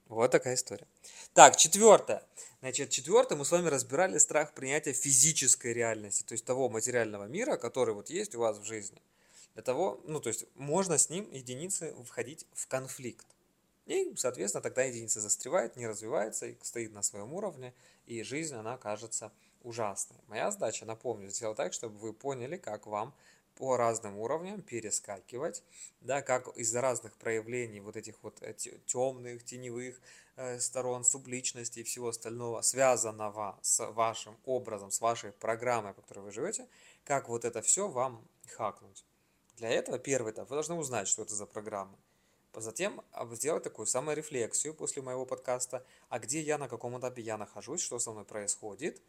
Вот такая история. Так, четвертое. Значит, четвертое мы с вами разбирали страх принятия физической реальности, то есть того материального мира, который вот есть у вас в жизни. Для того, ну, то есть можно с ним единицы входить в конфликт. И, соответственно, тогда единица застревает, не развивается и стоит на своем уровне, и жизнь, она кажется ужасной. Моя задача, напомню, сделать так, чтобы вы поняли, как вам по разным уровням перескакивать, да, как из-за разных проявлений вот этих вот э, темных, теневых э, сторон, субличности и всего остального, связанного с вашим образом, с вашей программой, по которой вы живете, как вот это все вам хакнуть. Для этого первый этап, вы должны узнать, что это за программа. Затем а, сделать такую саморефлексию после моего подкаста, а где я, на каком этапе я нахожусь, что со мной происходит,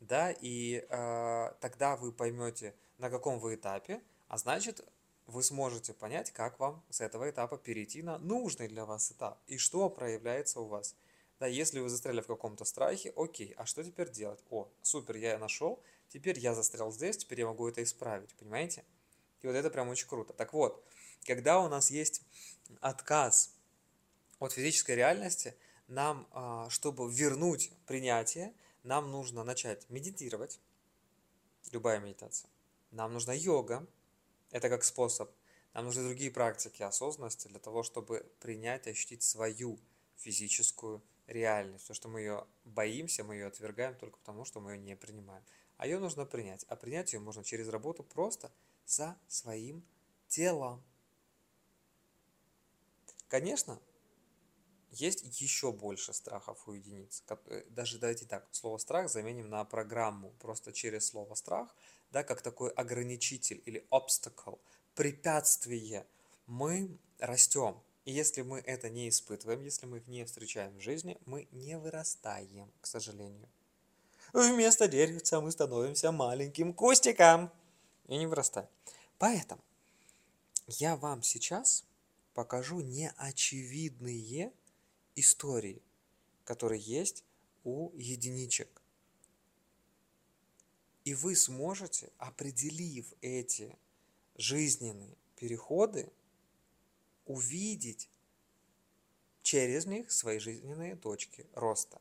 да, и э, тогда вы поймете, на каком вы этапе, а значит, вы сможете понять, как вам с этого этапа перейти на нужный для вас этап и что проявляется у вас. Да, если вы застряли в каком-то страхе, окей, а что теперь делать? О, супер, я нашел, теперь я застрял здесь, теперь я могу это исправить, понимаете? И вот это прям очень круто. Так вот, когда у нас есть отказ от физической реальности, нам, а, чтобы вернуть принятие, нам нужно начать медитировать, любая медитация. Нам нужна йога, это как способ. Нам нужны другие практики осознанности для того, чтобы принять, ощутить свою физическую реальность, то, что мы ее боимся, мы ее отвергаем только потому, что мы ее не принимаем. А ее нужно принять. А принять ее можно через работу просто со своим телом. Конечно, есть еще больше страхов у единиц. Э, даже давайте так, слово страх заменим на программу. Просто через слово страх, да, как такой ограничитель или obstacle, препятствие. Мы растем. И если мы это не испытываем, если мы их не встречаем в жизни, мы не вырастаем, к сожалению. Вместо деревца мы становимся маленьким кустиком и не вырастаем. Поэтому я вам сейчас покажу неочевидные истории, которые есть у единичек. И вы сможете, определив эти жизненные переходы, увидеть через них свои жизненные точки роста.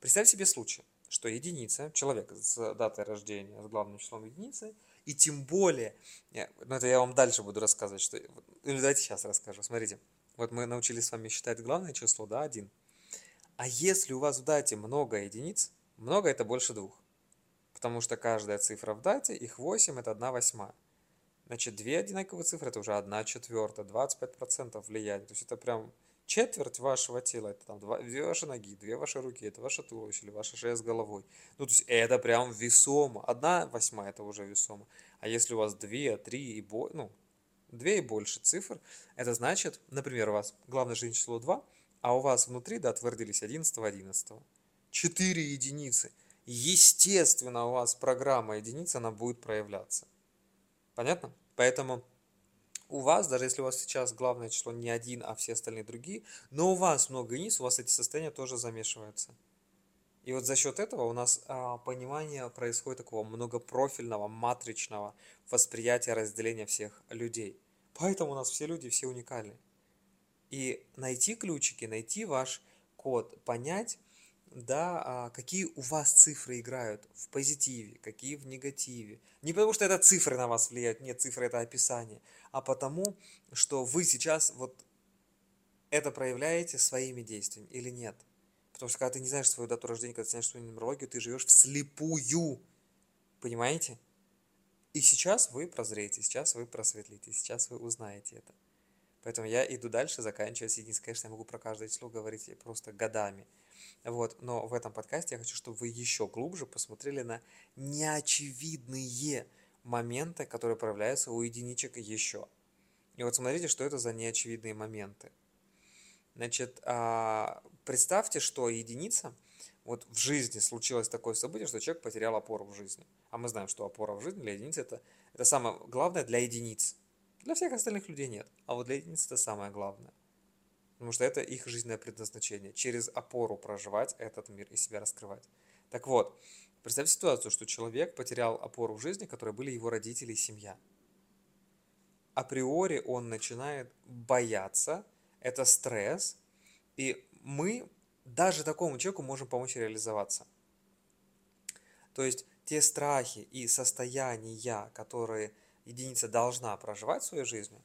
Представь себе случай, что единица, человек с датой рождения, с главным числом единицы, и тем более, ну это я вам дальше буду рассказывать, что, или давайте сейчас расскажу, смотрите, вот мы научились с вами считать главное число, да, один. А если у вас в дате много единиц, много это больше двух. Потому что каждая цифра в дате, их 8, это 1 восьмая. Значит, две одинаковые цифры, это уже 1 четвертая, 25% влияния. То есть это прям четверть вашего тела, это там две ваши ноги, две ваши руки, это ваше туловище или ваша шея с головой. Ну, то есть это прям весомо. Одна восьмая это уже весомо. А если у вас две, три и больше, ну, две и больше цифр, это значит, например, у вас главное жизнь число 2, а у вас внутри дат родились 11 11 4 единицы. Естественно, у вас программа единиц, она будет проявляться. Понятно? Поэтому у вас, даже если у вас сейчас главное число не один, а все остальные другие, но у вас много единиц, у вас эти состояния тоже замешиваются. И вот за счет этого у нас а, понимание происходит такого многопрофильного, матричного восприятия разделения всех людей. Поэтому у нас все люди, все уникальны. И найти ключики, найти ваш код, понять, да, а, какие у вас цифры играют в позитиве, какие в негативе. Не потому что это цифры на вас влияют, нет, цифры это описание, а потому что вы сейчас вот это проявляете своими действиями или нет. Потому что когда ты не знаешь свою дату рождения, когда ты знаешь свою нумерологию, ты живешь вслепую. Понимаете? И сейчас вы прозреете, сейчас вы просветлите, сейчас вы узнаете это. Поэтому я иду дальше, заканчивая единицей. Конечно, я могу про каждое число говорить просто годами. Вот, но в этом подкасте я хочу, чтобы вы еще глубже посмотрели на неочевидные моменты, которые проявляются у единичек еще. И вот смотрите, что это за неочевидные моменты. Значит, а, представьте, что единица, вот в жизни случилось такое событие, что человек потерял опору в жизни. А мы знаем, что опора в жизни для единицы это, это самое главное для единиц. Для всех остальных людей нет. А вот для единиц это самое главное потому что это их жизненное предназначение, через опору проживать этот мир и себя раскрывать. Так вот, представьте ситуацию, что человек потерял опору в жизни, которые были его родители и семья. Априори он начинает бояться, это стресс, и мы даже такому человеку можем помочь реализоваться. То есть те страхи и состояния, которые единица должна проживать в своей жизни,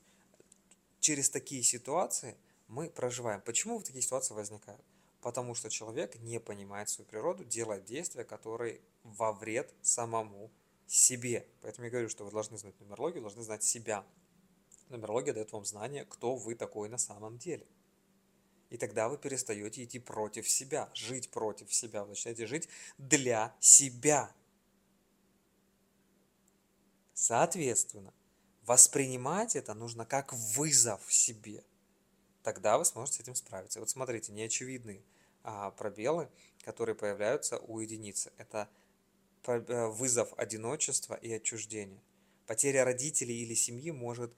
через такие ситуации – мы проживаем. Почему такие ситуации возникают? Потому что человек не понимает свою природу, делает действия, которые во вред самому себе. Поэтому я говорю, что вы должны знать нумерологию, должны знать себя. Нумерология дает вам знание, кто вы такой на самом деле. И тогда вы перестаете идти против себя, жить против себя. Вы начинаете жить для себя. Соответственно, воспринимать это нужно как вызов себе – тогда вы сможете с этим справиться. Вот смотрите, неочевидные а, пробелы, которые появляются у единицы. Это э, вызов одиночества и отчуждения. Потеря родителей или семьи может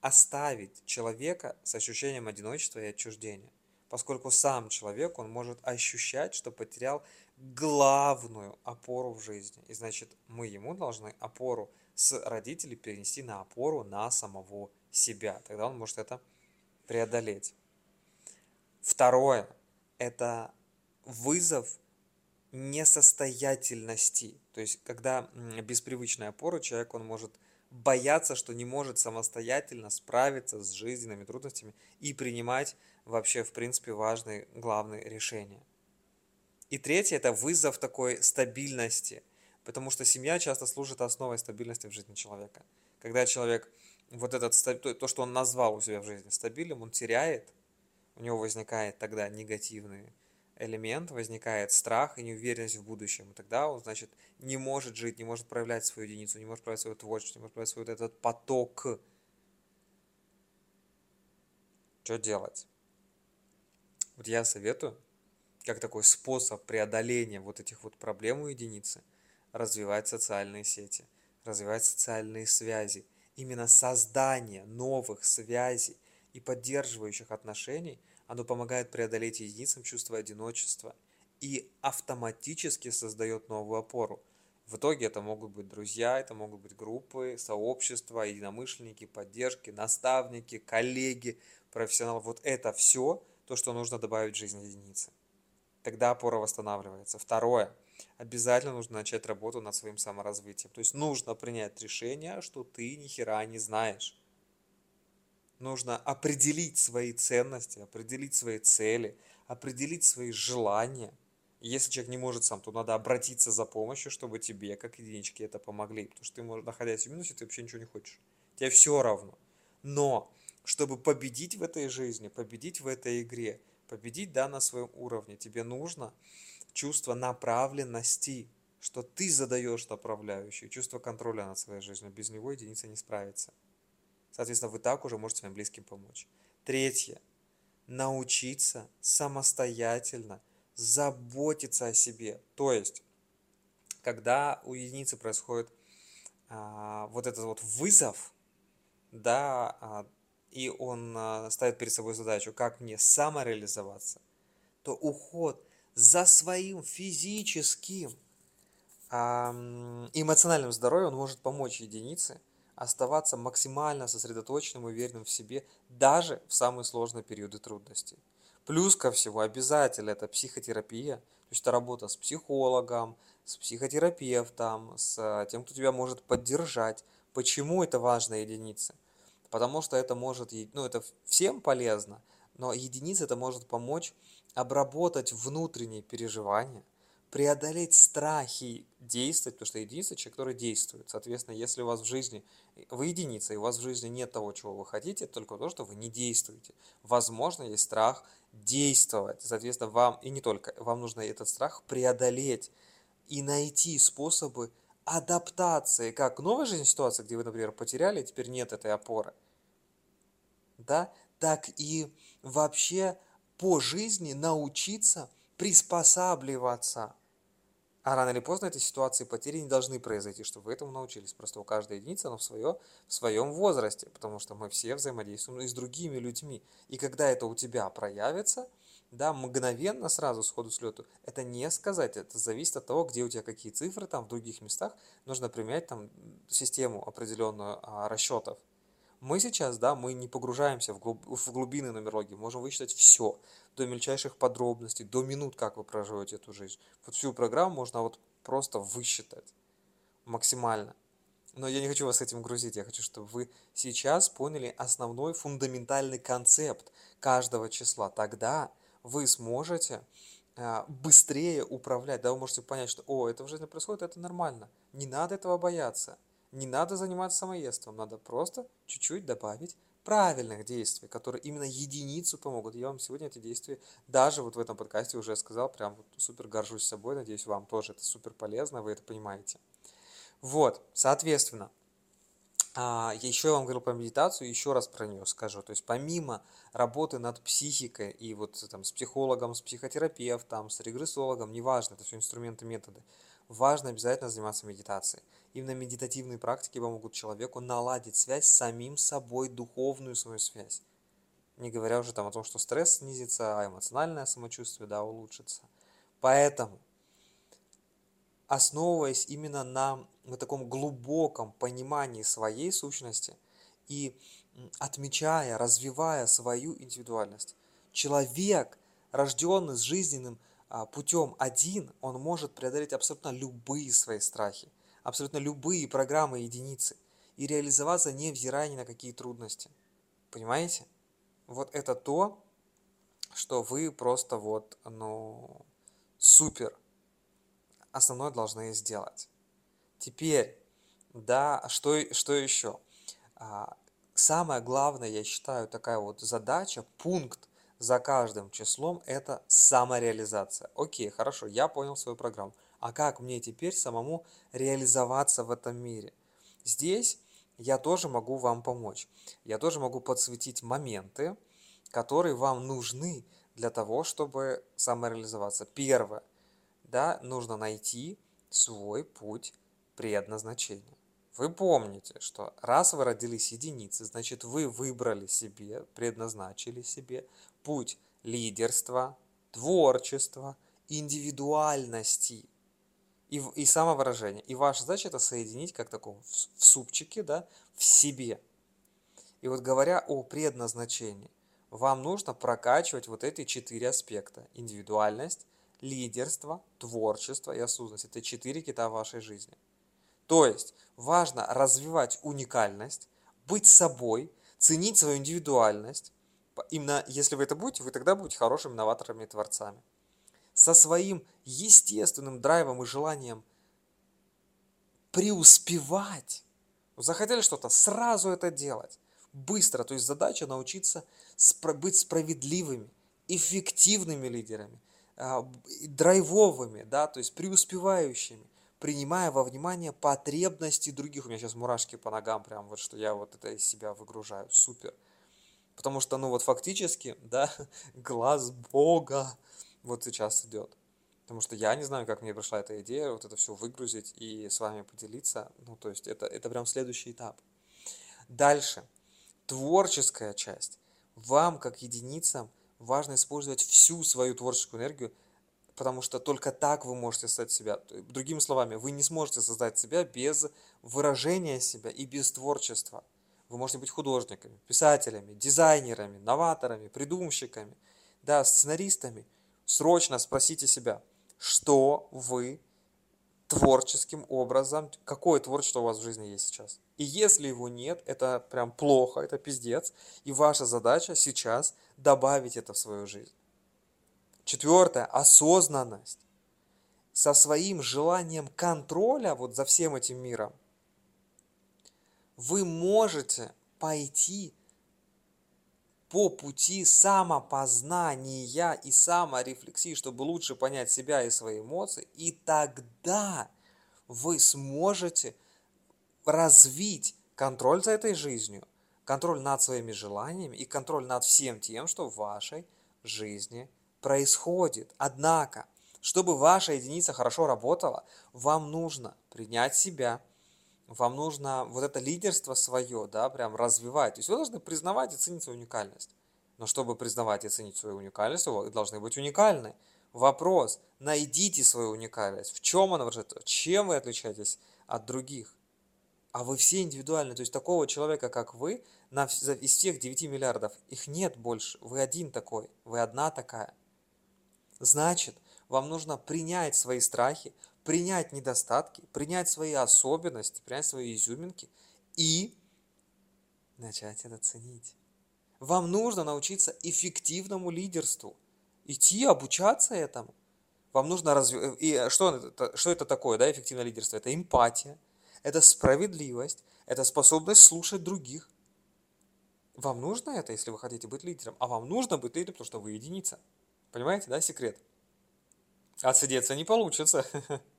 оставить человека с ощущением одиночества и отчуждения, поскольку сам человек, он может ощущать, что потерял главную опору в жизни. И значит, мы ему должны опору с родителей перенести на опору на самого себя. Тогда он может это преодолеть. Второе – это вызов несостоятельности. То есть, когда без привычной опоры человек, он может бояться, что не может самостоятельно справиться с жизненными трудностями и принимать вообще, в принципе, важные, главные решения. И третье – это вызов такой стабильности, потому что семья часто служит основой стабильности в жизни человека. Когда человек вот этот, то, что он назвал у себя в жизни стабильным, он теряет, у него возникает тогда негативный элемент, возникает страх и неуверенность в будущем. И тогда он, значит, не может жить, не может проявлять свою единицу, не может проявлять свое творчество, не может проявлять свой вот этот поток. Что делать? Вот я советую, как такой способ преодоления вот этих вот проблем у единицы, развивать социальные сети, развивать социальные связи. Именно создание новых связей и поддерживающих отношений, оно помогает преодолеть единицам чувство одиночества и автоматически создает новую опору. В итоге это могут быть друзья, это могут быть группы, сообщества, единомышленники, поддержки, наставники, коллеги, профессионалы. Вот это все то, что нужно добавить в жизнь единицы. Тогда опора восстанавливается. Второе. Обязательно нужно начать работу над своим саморазвитием. То есть нужно принять решение, что ты ни хера не знаешь. Нужно определить свои ценности, определить свои цели, определить свои желания. Если человек не может сам, то надо обратиться за помощью, чтобы тебе, как единичке, это помогли. Потому что ты, находясь в минусе, ты вообще ничего не хочешь. Тебе все равно. Но чтобы победить в этой жизни, победить в этой игре, победить да, на своем уровне, тебе нужно чувство направленности, что ты задаешь направляющую, чувство контроля над своей жизнью. Без него единица не справится. Соответственно, вы так уже можете своим близким помочь. Третье. Научиться самостоятельно заботиться о себе. То есть, когда у единицы происходит а, вот этот вот вызов, да, а, и он а, ставит перед собой задачу, как мне самореализоваться, то уход за своим физическим, эмоциональным здоровьем он может помочь единице оставаться максимально сосредоточенным и уверенным в себе даже в самые сложные периоды трудностей. Плюс ко всему обязательно это психотерапия, то есть это работа с психологом, с психотерапевтом, с тем, кто тебя может поддержать. Почему это важная единица? потому что это может, ну это всем полезно, но единица это может помочь обработать внутренние переживания, преодолеть страхи, действовать, потому что единица человек, который действует. Соответственно, если у вас в жизни, вы единица, и у вас в жизни нет того, чего вы хотите, только то, что вы не действуете. Возможно, есть страх действовать. Соответственно, вам, и не только, вам нужно этот страх преодолеть и найти способы адаптации, как новая жизненная ситуация, где вы, например, потеряли, и теперь нет этой опоры, да, так и вообще по жизни научиться приспосабливаться. А рано или поздно эти ситуации потери не должны произойти, чтобы вы этому научились. Просто у каждой единицы оно в, свое, в своем возрасте, потому что мы все взаимодействуем и с другими людьми. И когда это у тебя проявится – да, мгновенно, сразу, сходу с лету, это не сказать, это зависит от того, где у тебя какие цифры, там в других местах нужно применять там систему определенную а, расчетов. Мы сейчас, да, мы не погружаемся в, глуб, в глубины нумерологии, можем высчитать все, до мельчайших подробностей, до минут, как вы проживаете эту жизнь. Вот всю программу можно вот просто высчитать максимально. Но я не хочу вас этим грузить, я хочу, чтобы вы сейчас поняли основной фундаментальный концепт каждого числа. Тогда вы сможете а, быстрее управлять, да, вы можете понять, что, о, это в жизни происходит, это нормально, не надо этого бояться, не надо заниматься самоедством, надо просто чуть-чуть добавить правильных действий, которые именно единицу помогут. Я вам сегодня эти действия, даже вот в этом подкасте уже сказал, прям вот супер горжусь собой, надеюсь, вам тоже это супер полезно, вы это понимаете. Вот, соответственно, а, еще я вам говорил про медитацию, еще раз про нее скажу. То есть помимо работы над психикой и вот там с психологом, с психотерапевтом, с регрессологом, неважно, это все инструменты, методы, важно обязательно заниматься медитацией. Именно медитативные практики помогут человеку наладить связь с самим собой, духовную свою связь. Не говоря уже там о том, что стресс снизится, а эмоциональное самочувствие, да, улучшится. Поэтому основываясь именно на, на таком глубоком понимании своей сущности и отмечая, развивая свою индивидуальность. Человек, рожденный с жизненным а, путем один, он может преодолеть абсолютно любые свои страхи, абсолютно любые программы единицы и реализоваться, невзирая ни на какие трудности. Понимаете? Вот это то, что вы просто вот, ну, супер. Основное должны сделать. Теперь, да, что, что еще? А, самое главное, я считаю, такая вот задача, пункт за каждым числом – это самореализация. Окей, хорошо, я понял свою программу. А как мне теперь самому реализоваться в этом мире? Здесь я тоже могу вам помочь. Я тоже могу подсветить моменты, которые вам нужны для того, чтобы самореализоваться. Первое, да, нужно найти свой путь предназначения. Вы помните, что раз вы родились единицей, значит вы выбрали себе, предназначили себе путь лидерства, творчества, индивидуальности и, и самовыражения. И ваша задача это соединить как таком в, в супчике, да, в себе. И вот говоря о предназначении, вам нужно прокачивать вот эти четыре аспекта. Индивидуальность, лидерство, творчество и осознанность. Это четыре кита вашей жизни. То есть важно развивать уникальность, быть собой, ценить свою индивидуальность. Именно если вы это будете, вы тогда будете хорошими новаторами и творцами. Со своим естественным драйвом и желанием преуспевать. Захотели что-то, сразу это делать. Быстро. То есть задача научиться быть справедливыми, эффективными лидерами, а, драйвовыми, да, то есть преуспевающими принимая во внимание потребности других. У меня сейчас мурашки по ногам, прям вот, что я вот это из себя выгружаю. Супер. Потому что, ну вот фактически, да, глаз Бога вот сейчас идет. Потому что я не знаю, как мне пришла эта идея, вот это все выгрузить и с вами поделиться. Ну, то есть это, это прям следующий этап. Дальше. Творческая часть. Вам, как единицам, важно использовать всю свою творческую энергию потому что только так вы можете создать себя. Другими словами, вы не сможете создать себя без выражения себя и без творчества. Вы можете быть художниками, писателями, дизайнерами, новаторами, придумщиками, да, сценаристами. Срочно спросите себя, что вы творческим образом, какое творчество у вас в жизни есть сейчас. И если его нет, это прям плохо, это пиздец. И ваша задача сейчас добавить это в свою жизнь. Четвертое – осознанность. Со своим желанием контроля вот за всем этим миром вы можете пойти по пути самопознания и саморефлексии, чтобы лучше понять себя и свои эмоции, и тогда вы сможете развить контроль за этой жизнью, контроль над своими желаниями и контроль над всем тем, что в вашей жизни происходит. Однако, чтобы ваша единица хорошо работала, вам нужно принять себя, вам нужно вот это лидерство свое, да, прям развивать. То есть вы должны признавать и ценить свою уникальность. Но чтобы признавать и ценить свою уникальность, вы должны быть уникальны. Вопрос, найдите свою уникальность. В чем она выражается? Чем вы отличаетесь от других? А вы все индивидуальны. То есть такого человека, как вы, на, из всех 9 миллиардов, их нет больше. Вы один такой, вы одна такая. Значит, вам нужно принять свои страхи, принять недостатки, принять свои особенности, принять свои изюминки и начать это ценить. Вам нужно научиться эффективному лидерству, идти обучаться этому. Вам нужно развивать... И что это, что это такое, да, эффективное лидерство? Это эмпатия, это справедливость, это способность слушать других. Вам нужно это, если вы хотите быть лидером, а вам нужно быть лидером, потому что вы единица. Понимаете, да, секрет? Отсидеться не получится.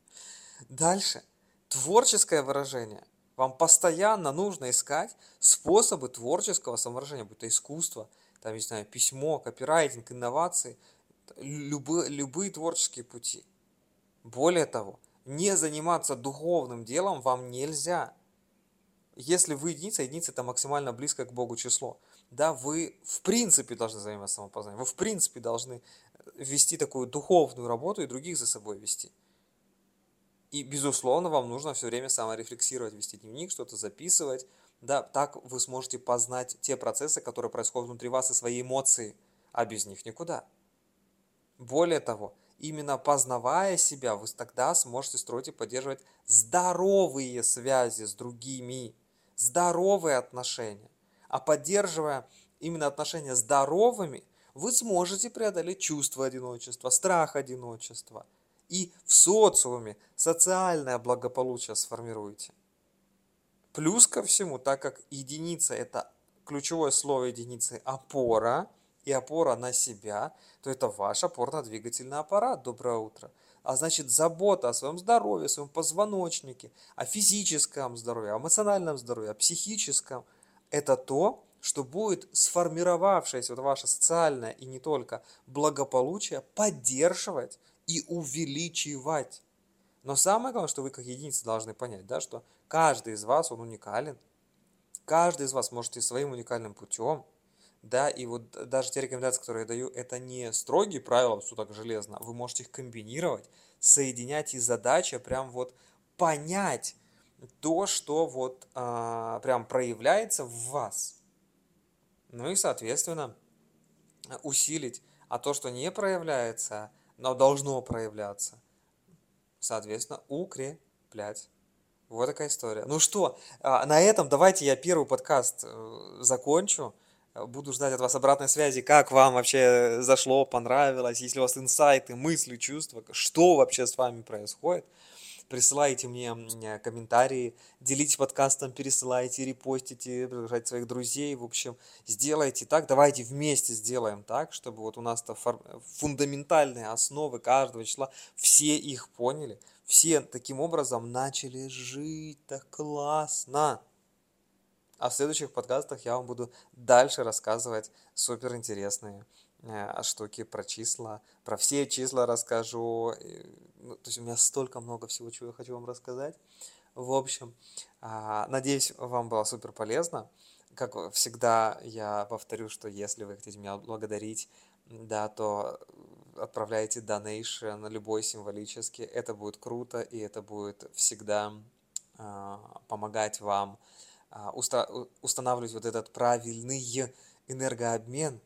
Дальше. Творческое выражение. Вам постоянно нужно искать способы творческого самовыражения, будь то искусство, там, не знаю, письмо, копирайтинг, инновации, любые, любые творческие пути. Более того, не заниматься духовным делом вам нельзя. Если вы единица, единица это максимально близко к Богу число да, вы в принципе должны заниматься самопознанием, вы в принципе должны вести такую духовную работу и других за собой вести. И, безусловно, вам нужно все время саморефлексировать, вести дневник, что-то записывать. Да, так вы сможете познать те процессы, которые происходят внутри вас и свои эмоции, а без них никуда. Более того, именно познавая себя, вы тогда сможете строить и поддерживать здоровые связи с другими, здоровые отношения. А поддерживая именно отношения здоровыми, вы сможете преодолеть чувство одиночества, страх одиночества и в социуме социальное благополучие сформируете. Плюс ко всему, так как единица – это ключевое слово единицы – опора, и опора на себя, то это ваш опорно-двигательный аппарат. Доброе утро. А значит, забота о своем здоровье, о своем позвоночнике, о физическом здоровье, о эмоциональном здоровье, о психическом – это то, что будет сформировавшееся вот ваше социальное и не только благополучие поддерживать и увеличивать. Но самое главное, что вы как единицы должны понять, да, что каждый из вас, он уникален. Каждый из вас можете своим уникальным путем, да, и вот даже те рекомендации, которые я даю, это не строгие правила, все так железно, вы можете их комбинировать, соединять, и задача прям вот понять то, что вот а, прям проявляется в вас. Ну и, соответственно, усилить, а то, что не проявляется, но должно проявляться, соответственно, укреплять. Вот такая история. Ну что, а, на этом давайте я первый подкаст э, закончу. Буду ждать от вас обратной связи, как вам вообще зашло, понравилось, если у вас инсайты, мысли, чувства, что вообще с вами происходит. Присылайте мне комментарии, делитесь подкастом, пересылайте, репостите, приглашайте своих друзей. В общем, сделайте так, давайте вместе сделаем так, чтобы вот у нас-то фундаментальные основы каждого числа, все их поняли, все таким образом начали жить так классно. А в следующих подкастах я вам буду дальше рассказывать супер э, штуки про числа, про все числа расскажу. Ну, то есть у меня столько много всего, чего я хочу вам рассказать. В общем, а, надеюсь, вам было супер полезно. Как всегда, я повторю, что если вы хотите меня благодарить, да, то отправляйте на любой символический. Это будет круто, и это будет всегда а, помогать вам а, устанавливать вот этот правильный энергообмен,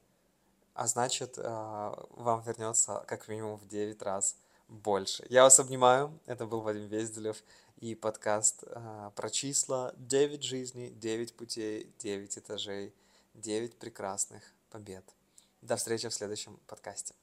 а значит, а, вам вернется как минимум в 9 раз больше. Я вас обнимаю. Это был Вадим Везделев и подкаст а, про числа 9 жизней, 9 путей, 9 этажей, 9 прекрасных побед. До встречи в следующем подкасте.